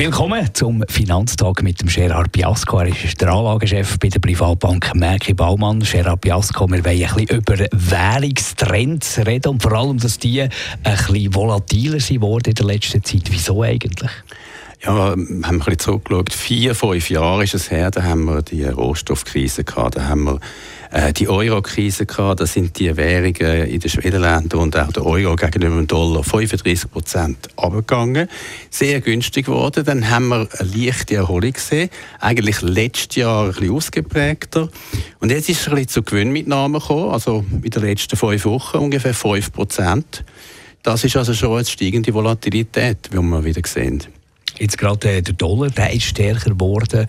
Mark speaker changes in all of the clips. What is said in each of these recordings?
Speaker 1: Willkommen zum Finanztag mit dem Gerard Biasco. Er ist der Anlagechef bei der Privatbank Merki Baumann. Gerard Biasco, wir wollen ein bisschen über Währungstrends reden und vor allem, dass die ein bisschen volatiler sind in der letzten Zeit. Wieso eigentlich?
Speaker 2: Ja, wir haben ein bisschen zurückgeschaut. Vier, fünf Jahre ist es her, da haben wir die Rohstoffkrise gehabt, da haben wir äh, die Euro-Krise gehabt, da sind die Währungen in den Schwedenländern und auch der Euro gegenüber dem Dollar 35 Prozent abgegangen. Sehr günstig geworden. Dann haben wir eine leichte Erholung gesehen. Eigentlich letztes Jahr ein bisschen ausgeprägter. Und jetzt ist es ein bisschen zu Gewinnmitnahmen gekommen, also in den letzten fünf Wochen ungefähr 5 Prozent. Das ist also schon eine steigende Volatilität, wie wir wieder sehen.
Speaker 1: Jetzt gerade äh, der Dollar, der ist stärker geworden.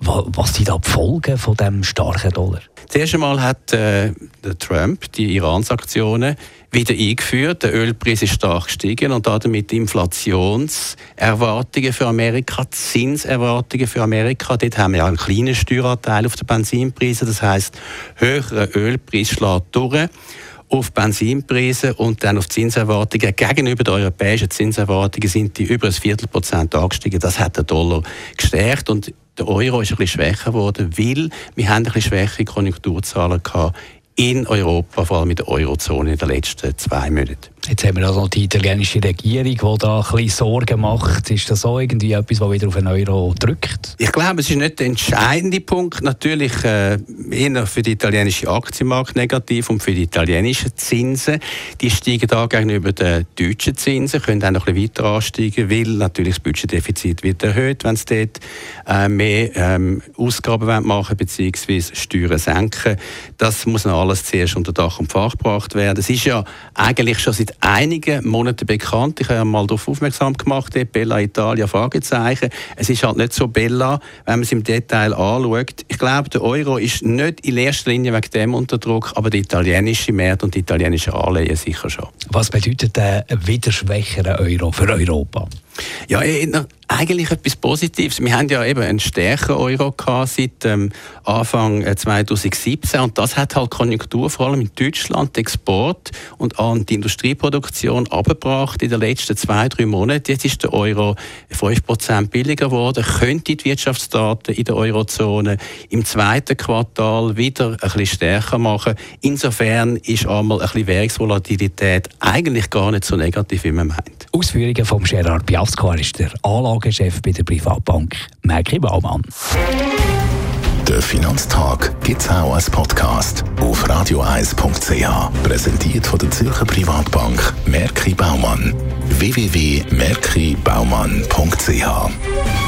Speaker 1: Was sind da die Folgen von dem starken Dollar?
Speaker 2: Zuerst einmal hat äh, Trump die Iran-Sanktionen wieder eingeführt. Der Ölpreis ist stark gestiegen und damit Inflationserwartungen für Amerika, Zinserwartungen für Amerika. Dort haben wir ja einen kleinen Steueranteil auf den Benzinpreisen. Das heißt, höherer Ölpreis schlägt durch auf Benzinpreise und dann auf Zinserwartungen. Gegenüber den europäischen Zinserwartungen sind die über ein Viertelprozent angestiegen. Das hat der Dollar gestärkt und der Euro ist ein bisschen schwächer geworden, weil wir haben ein bisschen schwächere Konjunkturzahlen gehabt in Europa, vor allem in der Eurozone in den letzten zwei Monaten.
Speaker 1: Jetzt haben wir also die italienische Regierung, die da ein bisschen Sorgen macht. Ist das so irgendwie etwas, was wieder auf den Euro drückt?
Speaker 2: Ich glaube, es ist nicht der entscheidende Punkt. Natürlich äh, eher für den italienischen Aktienmarkt negativ und für die italienischen Zinsen. Die steigen da gegenüber den deutschen Zinsen, können auch noch ein bisschen weiter ansteigen, weil natürlich das Budgetdefizit wird erhöht, wenn es dort äh, mehr ähm, Ausgaben machen bzw. Steuern senken. Das muss noch alles zuerst unter Dach und Fach gebracht werden. Es ist ja eigentlich schon seit einigen Monaten bekannt. Ich habe mal darauf aufmerksam gemacht, Bella Italia, Fragezeichen. Es ist halt nicht so Bella, wenn man es im Detail anschaut. Ich glaube, der Euro ist nicht in erster Linie wegen dem unter Druck, aber der italienische Markt und die italienischen Anleihen sicher schon.
Speaker 1: Was bedeutet der wieder schwächere Euro für Europa?
Speaker 2: Ja, eigentlich etwas Positives. Wir haben ja eben einen stärkeren Euro gehabt seit ähm, Anfang 2017 äh, und das hat halt Konjunktur vor allem in Deutschland, Export und an die Industrieproduktion abgebracht in den letzten zwei, drei Monaten. Jetzt ist der Euro 5% billiger geworden, könnte die Wirtschaftsdaten in der Eurozone im zweiten Quartal wieder ein bisschen stärker machen. Insofern ist einmal ein bisschen Währungsvolatilität eigentlich gar nicht so negativ, wie man meint.
Speaker 1: Ausführungen von Gerard Biasco, er ist der Anlagechef bei der Privatbank Merki Baumann.
Speaker 3: Der Finanztag gibt es auch als Podcast auf radioeis.ch. Präsentiert von der Zürcher Privatbank Merki Baumann. www.merkibaumann.ch